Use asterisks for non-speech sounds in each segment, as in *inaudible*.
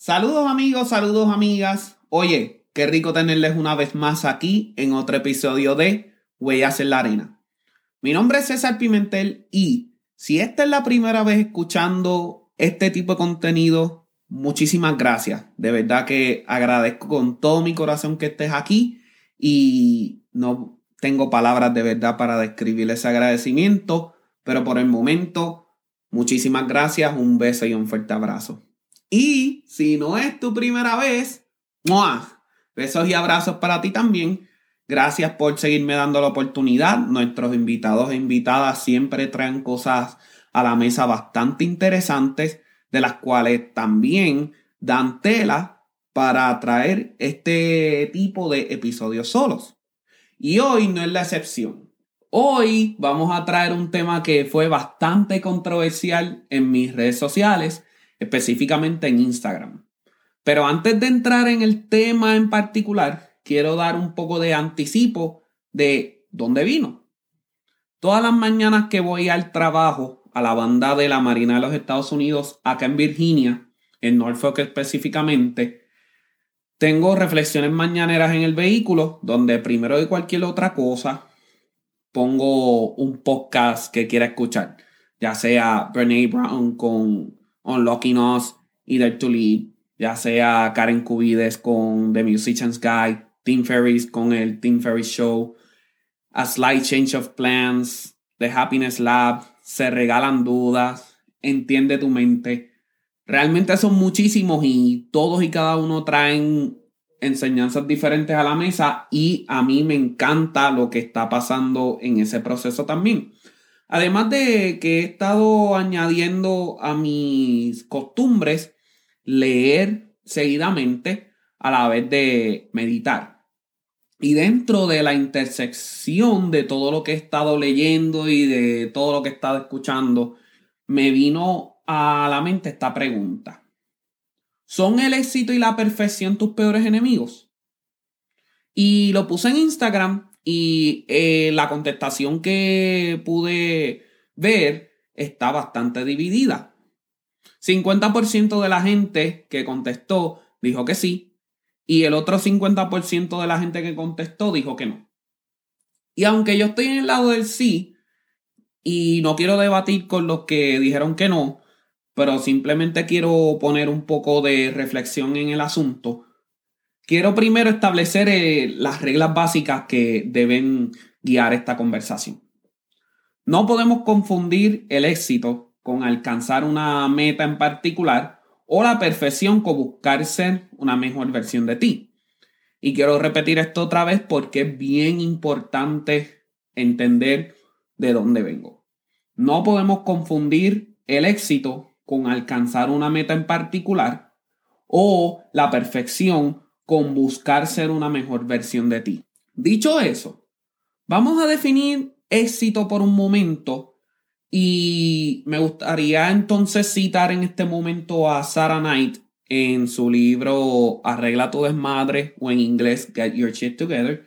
Saludos amigos, saludos amigas. Oye, qué rico tenerles una vez más aquí en otro episodio de Huellas en la Arena. Mi nombre es César Pimentel y si esta es la primera vez escuchando este tipo de contenido, muchísimas gracias. De verdad que agradezco con todo mi corazón que estés aquí y no tengo palabras de verdad para describir ese agradecimiento, pero por el momento Muchísimas gracias, un beso y un fuerte abrazo. Y si no es tu primera vez, ¡mua! besos y abrazos para ti también. Gracias por seguirme dando la oportunidad. Nuestros invitados e invitadas siempre traen cosas a la mesa bastante interesantes, de las cuales también dan tela para traer este tipo de episodios solos. Y hoy no es la excepción. Hoy vamos a traer un tema que fue bastante controversial en mis redes sociales, específicamente en Instagram. Pero antes de entrar en el tema en particular, quiero dar un poco de anticipo de dónde vino. Todas las mañanas que voy al trabajo, a la banda de la Marina de los Estados Unidos, acá en Virginia, en Norfolk específicamente, tengo reflexiones mañaneras en el vehículo, donde primero de cualquier otra cosa, pongo un podcast que quiera escuchar, ya sea Brene Brown con Unlocking Us y to Lead, ya sea Karen Cubides con The Musician's Guide, Tim Ferriss con el Tim Ferriss Show, A Slight Change of Plans, The Happiness Lab, Se Regalan Dudas, Entiende tu Mente. Realmente son muchísimos y todos y cada uno traen enseñanzas diferentes a la mesa y a mí me encanta lo que está pasando en ese proceso también. Además de que he estado añadiendo a mis costumbres leer seguidamente a la vez de meditar. Y dentro de la intersección de todo lo que he estado leyendo y de todo lo que he estado escuchando, me vino a la mente esta pregunta. ¿Son el éxito y la perfección tus peores enemigos? Y lo puse en Instagram y eh, la contestación que pude ver está bastante dividida. 50% de la gente que contestó dijo que sí y el otro 50% de la gente que contestó dijo que no. Y aunque yo estoy en el lado del sí y no quiero debatir con los que dijeron que no, pero simplemente quiero poner un poco de reflexión en el asunto. Quiero primero establecer eh, las reglas básicas que deben guiar esta conversación. No podemos confundir el éxito con alcanzar una meta en particular o la perfección con buscar ser una mejor versión de ti. Y quiero repetir esto otra vez porque es bien importante entender de dónde vengo. No podemos confundir el éxito con alcanzar una meta en particular o la perfección con buscar ser una mejor versión de ti. Dicho eso, vamos a definir éxito por un momento y me gustaría entonces citar en este momento a Sarah Knight en su libro Arregla tu desmadre o en inglés Get Your Shit Together,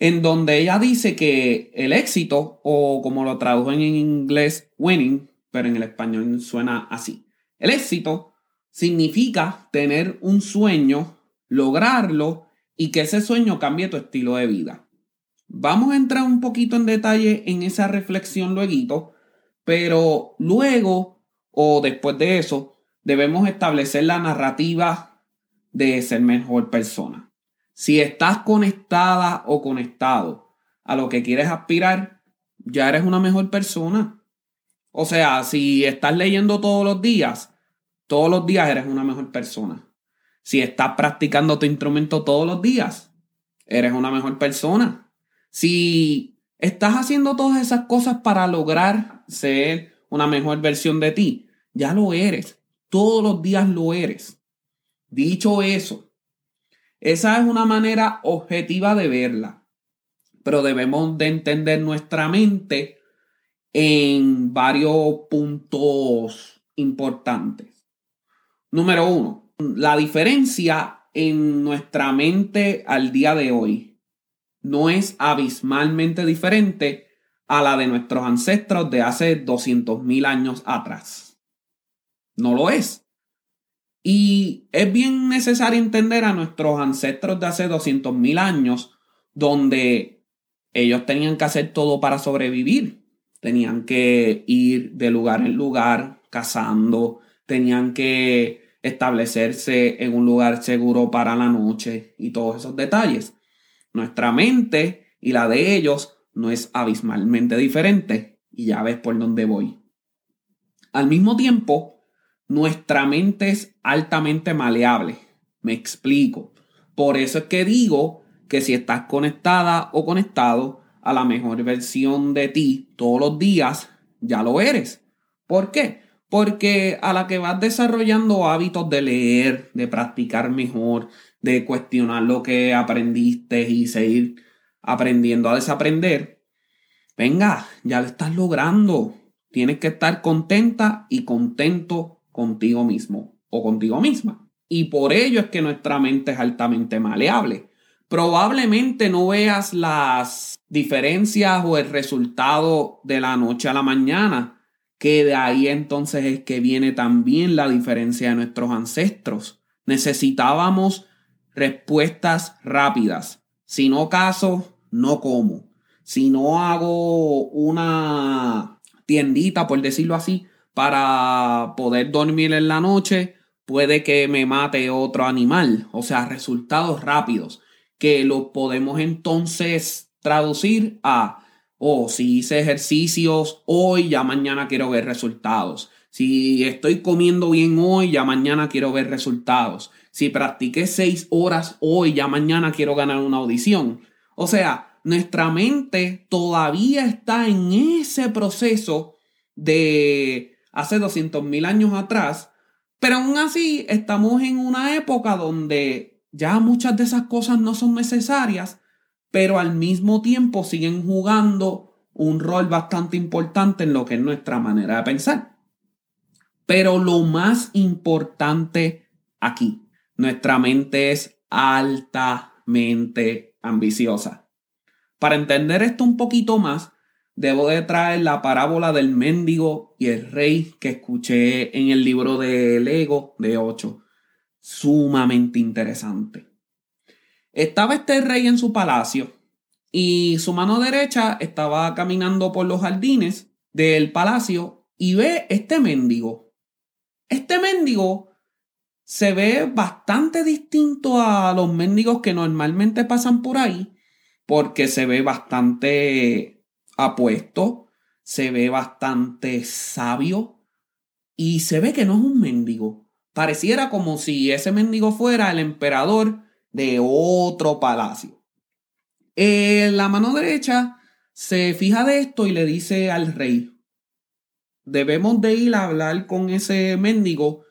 en donde ella dice que el éxito o como lo tradujo en inglés winning pero en el español suena así. El éxito significa tener un sueño, lograrlo y que ese sueño cambie tu estilo de vida. Vamos a entrar un poquito en detalle en esa reflexión luego, pero luego o después de eso debemos establecer la narrativa de ser mejor persona. Si estás conectada o conectado a lo que quieres aspirar, ya eres una mejor persona. O sea, si estás leyendo todos los días, todos los días eres una mejor persona. Si estás practicando tu instrumento todos los días, eres una mejor persona. Si estás haciendo todas esas cosas para lograr ser una mejor versión de ti, ya lo eres. Todos los días lo eres. Dicho eso, esa es una manera objetiva de verla, pero debemos de entender nuestra mente en varios puntos importantes. Número uno, la diferencia en nuestra mente al día de hoy no es abismalmente diferente a la de nuestros ancestros de hace 200.000 años atrás. No lo es. Y es bien necesario entender a nuestros ancestros de hace 200.000 años, donde ellos tenían que hacer todo para sobrevivir. Tenían que ir de lugar en lugar cazando, tenían que establecerse en un lugar seguro para la noche y todos esos detalles. Nuestra mente y la de ellos no es abismalmente diferente y ya ves por dónde voy. Al mismo tiempo, nuestra mente es altamente maleable. Me explico. Por eso es que digo que si estás conectada o conectado a la mejor versión de ti todos los días, ya lo eres. ¿Por qué? Porque a la que vas desarrollando hábitos de leer, de practicar mejor, de cuestionar lo que aprendiste y seguir aprendiendo a desaprender, venga, ya lo estás logrando. Tienes que estar contenta y contento contigo mismo o contigo misma. Y por ello es que nuestra mente es altamente maleable. Probablemente no veas las diferencias o el resultado de la noche a la mañana, que de ahí entonces es que viene también la diferencia de nuestros ancestros. Necesitábamos respuestas rápidas. Si no caso, no como. Si no hago una tiendita, por decirlo así, para poder dormir en la noche, puede que me mate otro animal. O sea, resultados rápidos que lo podemos entonces traducir a, oh, si hice ejercicios hoy, ya mañana quiero ver resultados. Si estoy comiendo bien hoy, ya mañana quiero ver resultados. Si practiqué seis horas hoy, ya mañana quiero ganar una audición. O sea, nuestra mente todavía está en ese proceso de hace 200 mil años atrás, pero aún así estamos en una época donde ya muchas de esas cosas no son necesarias, pero al mismo tiempo siguen jugando un rol bastante importante en lo que es nuestra manera de pensar. Pero lo más importante aquí, nuestra mente es altamente ambiciosa. Para entender esto un poquito más, debo de traer la parábola del mendigo y el rey que escuché en el libro de Lego de 8. Sumamente interesante. Estaba este rey en su palacio y su mano derecha estaba caminando por los jardines del palacio y ve este mendigo. Este mendigo se ve bastante distinto a los mendigos que normalmente pasan por ahí porque se ve bastante apuesto, se ve bastante sabio y se ve que no es un mendigo. Pareciera como si ese mendigo fuera el emperador de otro palacio. En la mano derecha se fija de esto y le dice al rey, debemos de ir a hablar con ese mendigo,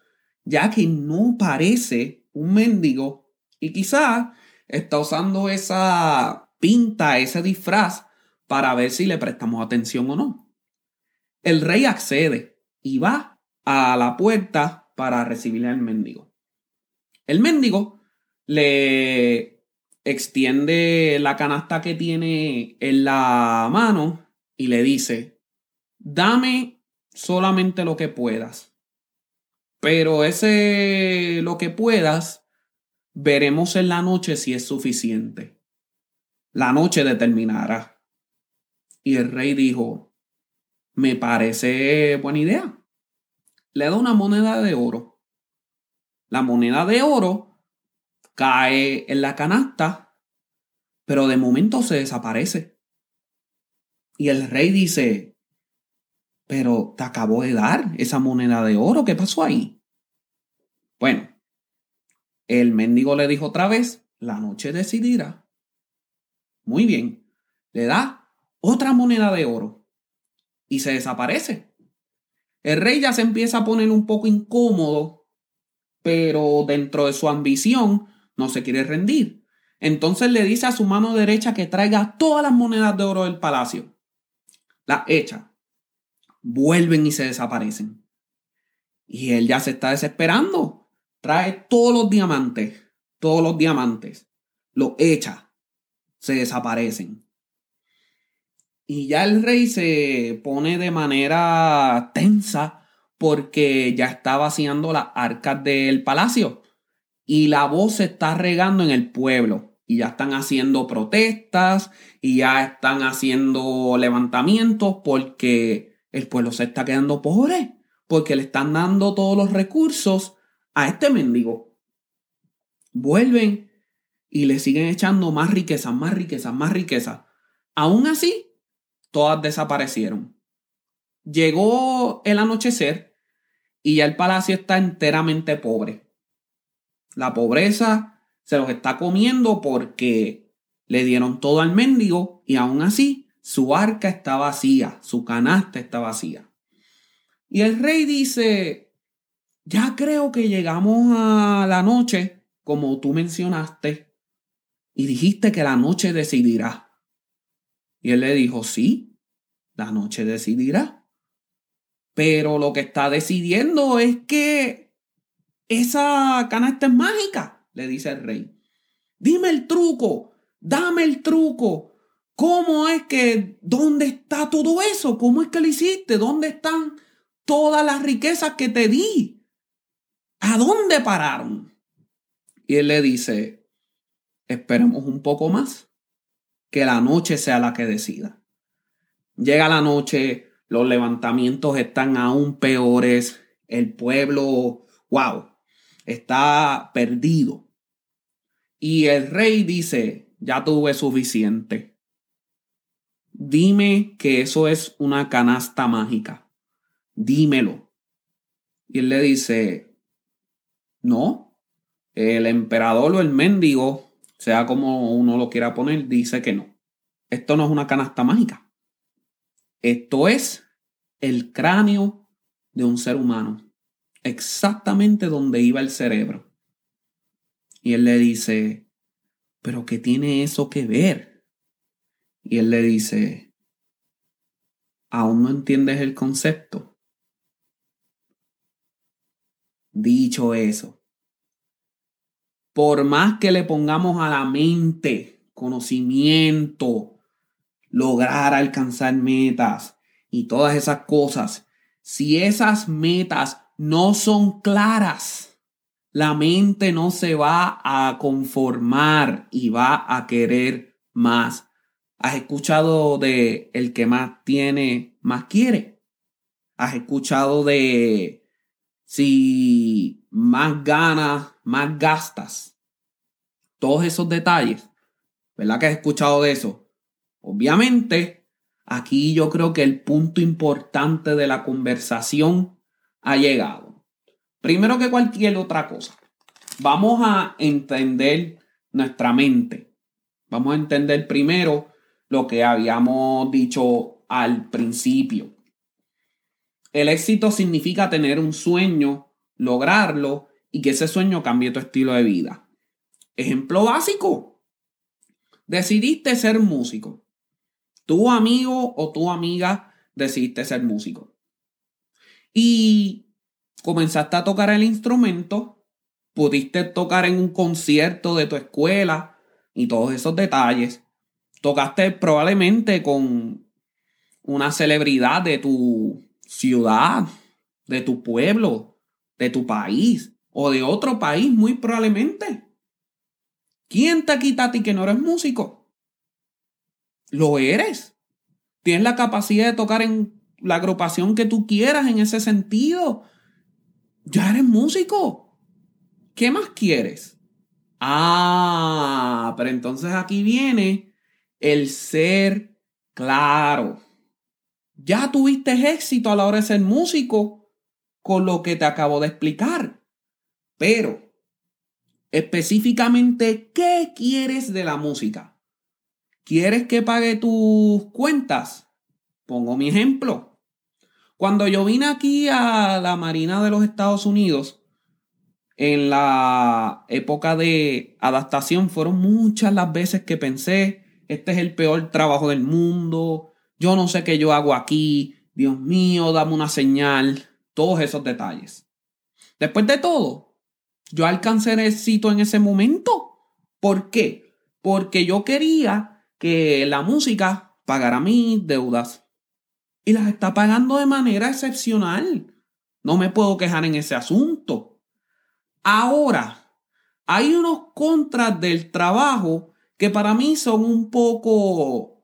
ya que no parece un mendigo y quizá está usando esa pinta, ese disfraz para ver si le prestamos atención o no. El rey accede y va a la puerta para recibir al mendigo. El mendigo le extiende la canasta que tiene en la mano y le dice, dame solamente lo que puedas. Pero ese lo que puedas, veremos en la noche si es suficiente. La noche determinará. Y el rey dijo, me parece buena idea. Le da una moneda de oro. La moneda de oro cae en la canasta, pero de momento se desaparece. Y el rey dice, pero te acabo de dar esa moneda de oro, ¿qué pasó ahí? Bueno, el mendigo le dijo otra vez, la noche decidirá. Muy bien, le da otra moneda de oro y se desaparece. El rey ya se empieza a poner un poco incómodo, pero dentro de su ambición no se quiere rendir. Entonces le dice a su mano derecha que traiga todas las monedas de oro del palacio. Las echa. Vuelven y se desaparecen. Y él ya se está desesperando. Trae todos los diamantes. Todos los diamantes. Los echa. Se desaparecen. Y ya el rey se pone de manera tensa porque ya está vaciando las arcas del palacio. Y la voz se está regando en el pueblo. Y ya están haciendo protestas y ya están haciendo levantamientos porque el pueblo se está quedando pobre. Porque le están dando todos los recursos a este mendigo. Vuelven y le siguen echando más riquezas, más riquezas, más riquezas. Aún así, todas desaparecieron. Llegó el anochecer y ya el palacio está enteramente pobre. La pobreza se los está comiendo porque le dieron todo al mendigo y aún así su arca está vacía, su canasta está vacía. Y el rey dice, ya creo que llegamos a la noche, como tú mencionaste, y dijiste que la noche decidirá. Y él le dijo, sí, la noche decidirá. Pero lo que está decidiendo es que esa canasta es mágica, le dice el rey. Dime el truco, dame el truco. ¿Cómo es que, dónde está todo eso? ¿Cómo es que lo hiciste? ¿Dónde están todas las riquezas que te di? ¿A dónde pararon? Y él le dice, esperemos un poco más que la noche sea la que decida. Llega la noche, los levantamientos están aún peores, el pueblo, wow, está perdido. Y el rey dice, ya tuve suficiente. Dime que eso es una canasta mágica. Dímelo. Y él le dice, no, el emperador o el mendigo sea como uno lo quiera poner, dice que no. Esto no es una canasta mágica. Esto es el cráneo de un ser humano. Exactamente donde iba el cerebro. Y él le dice, pero ¿qué tiene eso que ver? Y él le dice, ¿aún no entiendes el concepto? Dicho eso, por más que le pongamos a la mente conocimiento, lograr alcanzar metas y todas esas cosas, si esas metas no son claras, la mente no se va a conformar y va a querer más. ¿Has escuchado de el que más tiene, más quiere? ¿Has escuchado de si más ganas, más gastas. Todos esos detalles. ¿Verdad que has escuchado de eso? Obviamente, aquí yo creo que el punto importante de la conversación ha llegado. Primero que cualquier otra cosa, vamos a entender nuestra mente. Vamos a entender primero lo que habíamos dicho al principio. El éxito significa tener un sueño, lograrlo y que ese sueño cambie tu estilo de vida. Ejemplo básico. Decidiste ser músico. Tu amigo o tu amiga decidiste ser músico. Y comenzaste a tocar el instrumento, pudiste tocar en un concierto de tu escuela y todos esos detalles. Tocaste probablemente con una celebridad de tu ciudad, de tu pueblo, de tu país o de otro país muy probablemente. ¿Quién te quita a ti que no eres músico? Lo eres. Tienes la capacidad de tocar en la agrupación que tú quieras en ese sentido. Ya eres músico. ¿Qué más quieres? Ah, pero entonces aquí viene el ser claro. ya tuviste éxito a la hora de ser músico con lo que te acabo de explicar. Pero, específicamente, ¿qué quieres de la música? ¿Quieres que pague tus cuentas? Pongo mi ejemplo. Cuando yo vine aquí a la Marina de los Estados Unidos, en la época de adaptación, fueron muchas las veces que pensé, este es el peor trabajo del mundo, yo no sé qué yo hago aquí, Dios mío, dame una señal, todos esos detalles. Después de todo, yo alcancé el éxito en ese momento. ¿Por qué? Porque yo quería que la música pagara mis deudas. Y las está pagando de manera excepcional. No me puedo quejar en ese asunto. Ahora, hay unos contras del trabajo que para mí son un poco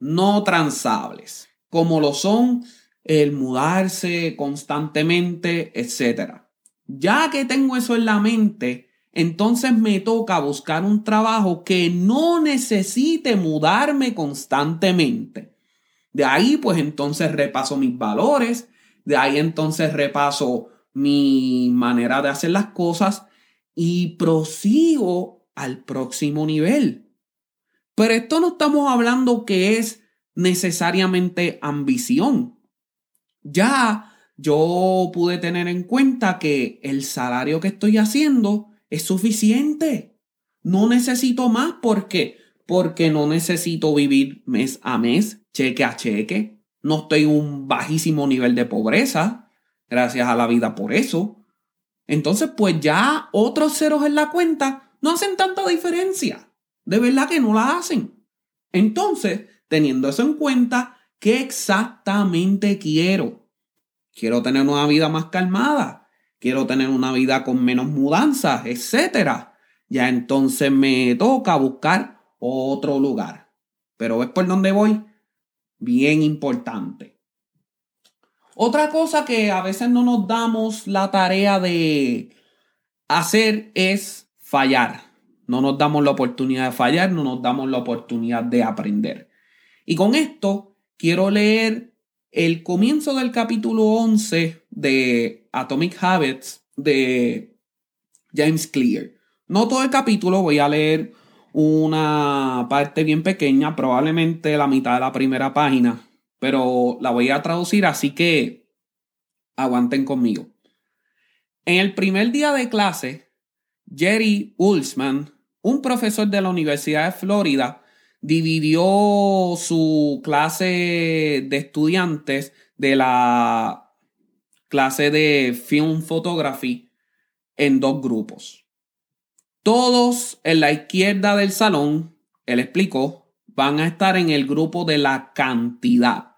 no transables, como lo son el mudarse constantemente, etc. Ya que tengo eso en la mente, entonces me toca buscar un trabajo que no necesite mudarme constantemente. De ahí pues entonces repaso mis valores, de ahí entonces repaso mi manera de hacer las cosas y prosigo al próximo nivel. Pero esto no estamos hablando que es necesariamente ambición. Ya yo pude tener en cuenta que el salario que estoy haciendo es suficiente. No necesito más. ¿Por qué? Porque no necesito vivir mes a mes, cheque a cheque. No estoy en un bajísimo nivel de pobreza. Gracias a la vida por eso. Entonces, pues ya otros ceros en la cuenta no hacen tanta diferencia. De verdad que no la hacen. Entonces, teniendo eso en cuenta, ¿qué exactamente quiero? Quiero tener una vida más calmada. Quiero tener una vida con menos mudanzas, etc. Ya entonces me toca buscar otro lugar. Pero ¿ves por dónde voy? Bien importante. Otra cosa que a veces no nos damos la tarea de hacer es fallar. No nos damos la oportunidad de fallar, no nos damos la oportunidad de aprender. Y con esto quiero leer el comienzo del capítulo 11 de Atomic Habits de James Clear. No todo el capítulo, voy a leer una parte bien pequeña, probablemente la mitad de la primera página, pero la voy a traducir, así que aguanten conmigo. En el primer día de clase, Jerry Ulsman un profesor de la Universidad de Florida dividió su clase de estudiantes de la clase de Film Photography en dos grupos. Todos en la izquierda del salón, él explicó, van a estar en el grupo de la cantidad.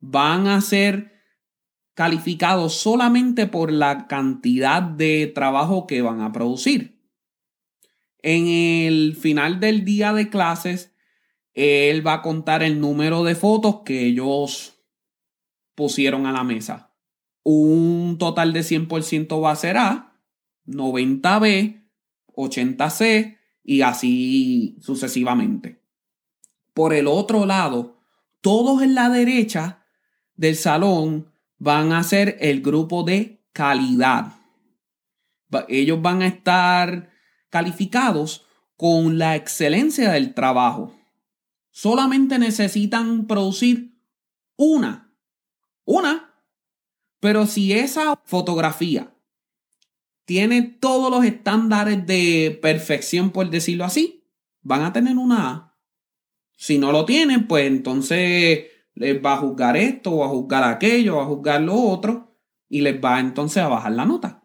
Van a ser calificados solamente por la cantidad de trabajo que van a producir. En el final del día de clases, él va a contar el número de fotos que ellos pusieron a la mesa. Un total de 100% va a ser A, 90B, 80C y así sucesivamente. Por el otro lado, todos en la derecha del salón van a ser el grupo de calidad. Ellos van a estar calificados con la excelencia del trabajo. Solamente necesitan producir una. Una. Pero si esa fotografía tiene todos los estándares de perfección, por decirlo así, van a tener una A. Si no lo tienen, pues entonces les va a juzgar esto, o a juzgar aquello, o a juzgar lo otro, y les va entonces a bajar la nota.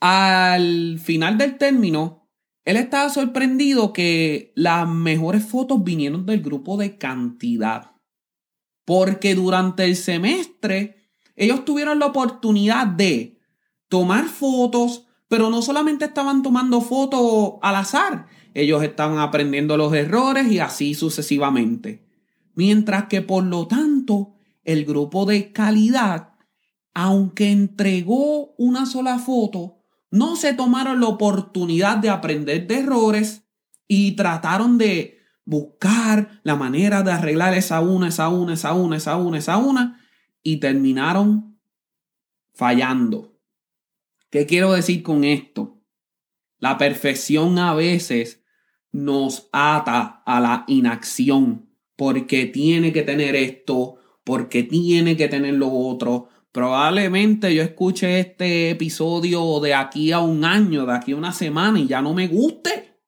Al final del término, él estaba sorprendido que las mejores fotos vinieron del grupo de cantidad. Porque durante el semestre ellos tuvieron la oportunidad de tomar fotos, pero no solamente estaban tomando fotos al azar, ellos estaban aprendiendo los errores y así sucesivamente. Mientras que por lo tanto, el grupo de calidad, aunque entregó una sola foto, no se tomaron la oportunidad de aprender de errores y trataron de buscar la manera de arreglar esa una, esa una, esa una, esa una, esa una, y terminaron fallando. ¿Qué quiero decir con esto? La perfección a veces nos ata a la inacción porque tiene que tener esto, porque tiene que tener lo otro. Probablemente yo escuche este episodio de aquí a un año, de aquí a una semana y ya no me guste.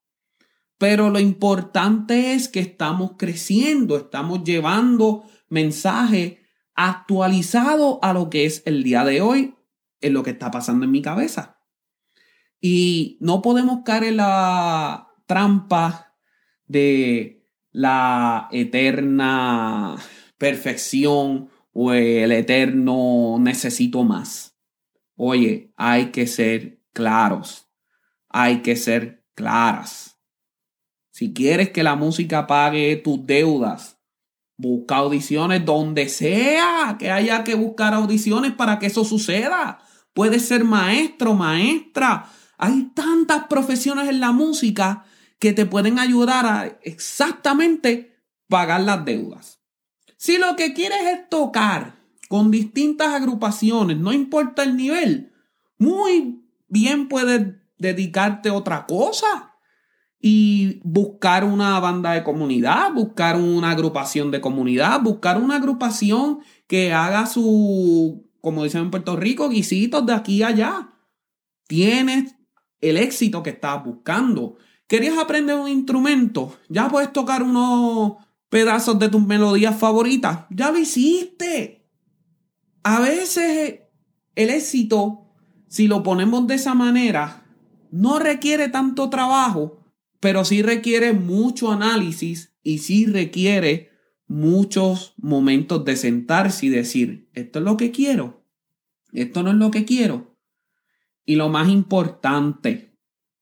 Pero lo importante es que estamos creciendo, estamos llevando mensaje actualizado a lo que es el día de hoy, en lo que está pasando en mi cabeza. Y no podemos caer en la trampa de la eterna perfección o el eterno necesito más. Oye, hay que ser claros, hay que ser claras. Si quieres que la música pague tus deudas, busca audiciones donde sea que haya que buscar audiciones para que eso suceda. Puedes ser maestro, maestra. Hay tantas profesiones en la música que te pueden ayudar a exactamente pagar las deudas. Si lo que quieres es tocar con distintas agrupaciones, no importa el nivel, muy bien puedes dedicarte a otra cosa y buscar una banda de comunidad, buscar una agrupación de comunidad, buscar una agrupación que haga su, como dicen en Puerto Rico, guisitos de aquí a allá. Tienes el éxito que estás buscando. ¿Querías aprender un instrumento? Ya puedes tocar unos pedazos de tus melodías favoritas. Ya lo hiciste. A veces el éxito, si lo ponemos de esa manera, no requiere tanto trabajo, pero sí requiere mucho análisis y sí requiere muchos momentos de sentarse y decir, esto es lo que quiero, esto no es lo que quiero. Y lo más importante,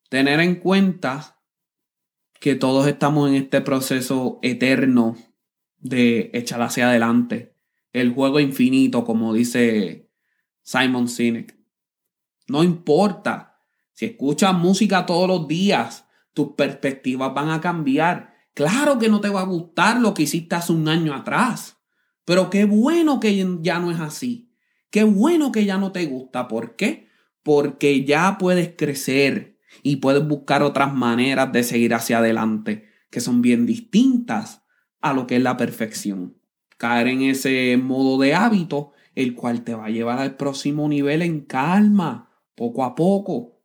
tener en cuenta que todos estamos en este proceso eterno de echar hacia adelante, el juego infinito, como dice Simon Sinek. No importa si escuchas música todos los días, tus perspectivas van a cambiar. Claro que no te va a gustar lo que hiciste hace un año atrás, pero qué bueno que ya no es así. Qué bueno que ya no te gusta. ¿Por qué? Porque ya puedes crecer y puedes buscar otras maneras de seguir hacia adelante que son bien distintas a lo que es la perfección. Caer en ese modo de hábito, el cual te va a llevar al próximo nivel en calma, poco a poco.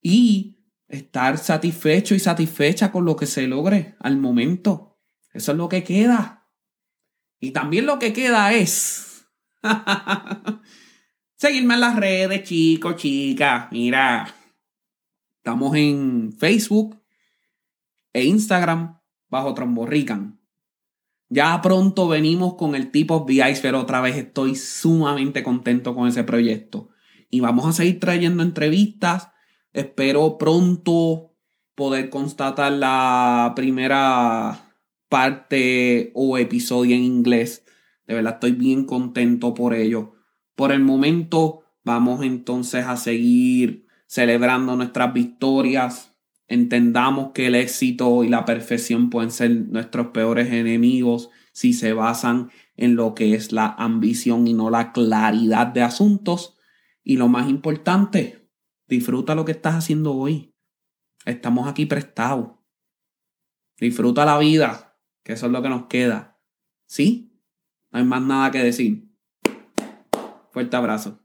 Y estar satisfecho y satisfecha con lo que se logre al momento. Eso es lo que queda. Y también lo que queda es *laughs* seguirme en las redes, chicos, chicas. Mira, estamos en Facebook e Instagram bajo Tromborrican. Ya pronto venimos con el tipo the pero otra vez estoy sumamente contento con ese proyecto. Y vamos a seguir trayendo entrevistas Espero pronto poder constatar la primera parte o episodio en inglés. De verdad estoy bien contento por ello. Por el momento vamos entonces a seguir celebrando nuestras victorias. Entendamos que el éxito y la perfección pueden ser nuestros peores enemigos si se basan en lo que es la ambición y no la claridad de asuntos. Y lo más importante, Disfruta lo que estás haciendo hoy. Estamos aquí prestados. Disfruta la vida, que eso es lo que nos queda. ¿Sí? No hay más nada que decir. Fuerte abrazo.